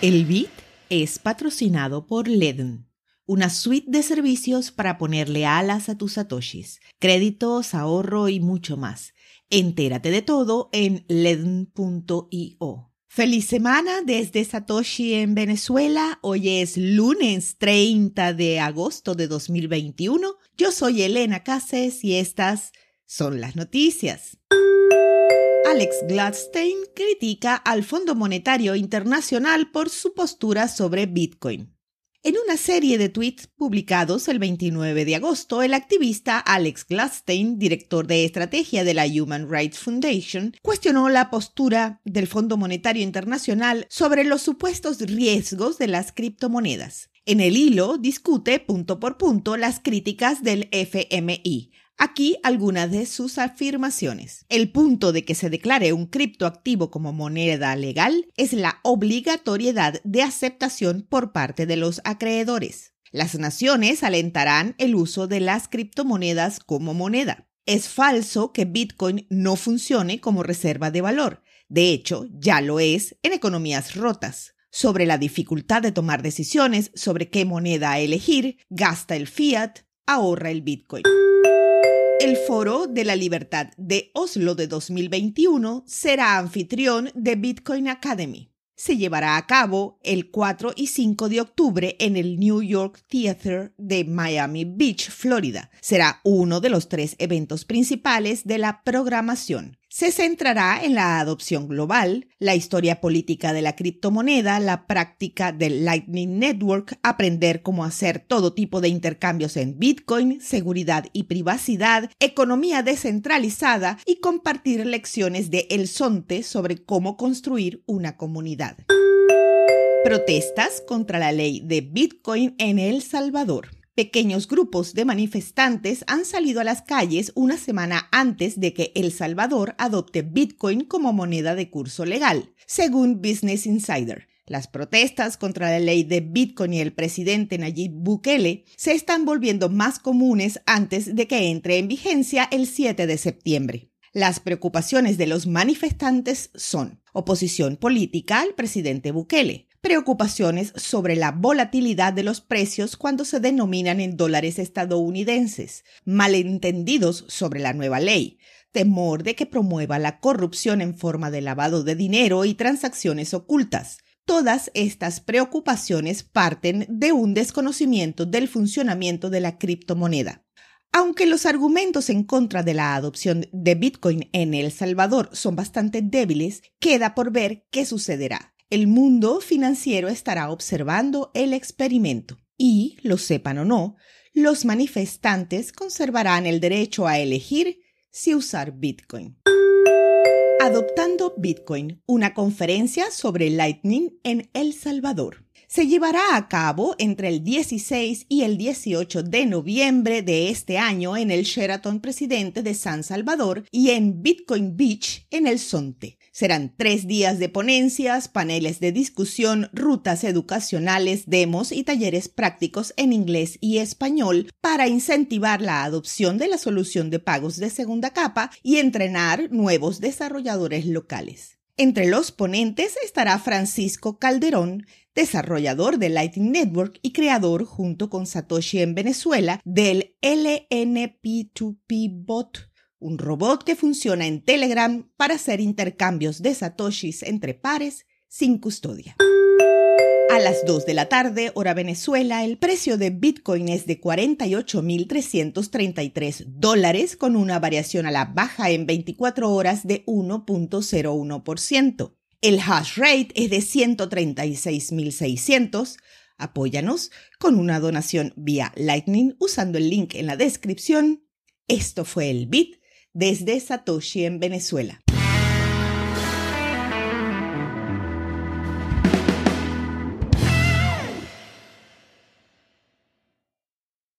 El Bit es patrocinado por Ledn, una suite de servicios para ponerle alas a tus satoshis, créditos, ahorro y mucho más. Entérate de todo en ledn.io. Feliz semana desde Satoshi en Venezuela. Hoy es lunes 30 de agosto de 2021. Yo soy Elena Cases y estas son las noticias. Alex Gladstein critica al Fondo Monetario Internacional por su postura sobre Bitcoin. En una serie de tweets publicados el 29 de agosto, el activista Alex Gladstein, director de estrategia de la Human Rights Foundation, cuestionó la postura del Fondo Monetario Internacional sobre los supuestos riesgos de las criptomonedas. En el hilo discute punto por punto las críticas del FMI Aquí algunas de sus afirmaciones. El punto de que se declare un criptoactivo como moneda legal es la obligatoriedad de aceptación por parte de los acreedores. Las naciones alentarán el uso de las criptomonedas como moneda. Es falso que Bitcoin no funcione como reserva de valor. De hecho, ya lo es en economías rotas. Sobre la dificultad de tomar decisiones sobre qué moneda elegir, gasta el fiat, ahorra el Bitcoin. El Foro de la Libertad de Oslo de 2021 será anfitrión de Bitcoin Academy. Se llevará a cabo el 4 y 5 de octubre en el New York Theater de Miami Beach, Florida. Será uno de los tres eventos principales de la programación se centrará en la adopción global, la historia política de la criptomoneda, la práctica del Lightning Network, aprender cómo hacer todo tipo de intercambios en Bitcoin, seguridad y privacidad, economía descentralizada y compartir lecciones de El Sonte sobre cómo construir una comunidad. Protestas contra la ley de Bitcoin en El Salvador. Pequeños grupos de manifestantes han salido a las calles una semana antes de que El Salvador adopte Bitcoin como moneda de curso legal, según Business Insider. Las protestas contra la ley de Bitcoin y el presidente Nayib Bukele se están volviendo más comunes antes de que entre en vigencia el 7 de septiembre. Las preocupaciones de los manifestantes son oposición política al presidente Bukele, preocupaciones sobre la volatilidad de los precios cuando se denominan en dólares estadounidenses, malentendidos sobre la nueva ley, temor de que promueva la corrupción en forma de lavado de dinero y transacciones ocultas. Todas estas preocupaciones parten de un desconocimiento del funcionamiento de la criptomoneda. Aunque los argumentos en contra de la adopción de Bitcoin en El Salvador son bastante débiles, queda por ver qué sucederá el mundo financiero estará observando el experimento y, lo sepan o no, los manifestantes conservarán el derecho a elegir si usar Bitcoin. Adoptando Bitcoin, una conferencia sobre Lightning en El Salvador. Se llevará a cabo entre el 16 y el 18 de noviembre de este año en el Sheraton Presidente de San Salvador y en Bitcoin Beach en el Sonte. Serán tres días de ponencias, paneles de discusión, rutas educacionales, demos y talleres prácticos en inglés y español para incentivar la adopción de la solución de pagos de segunda capa y entrenar nuevos desarrolladores locales. Entre los ponentes estará Francisco Calderón, desarrollador de Lightning Network y creador junto con Satoshi en Venezuela del LNP2P Bot un robot que funciona en Telegram para hacer intercambios de satoshis entre pares sin custodia. A las 2 de la tarde, hora Venezuela, el precio de Bitcoin es de 48.333 dólares con una variación a la baja en 24 horas de 1.01%. El hash rate es de 136.600. Apóyanos con una donación vía Lightning usando el link en la descripción. Esto fue el Bit desde Satoshi en Venezuela.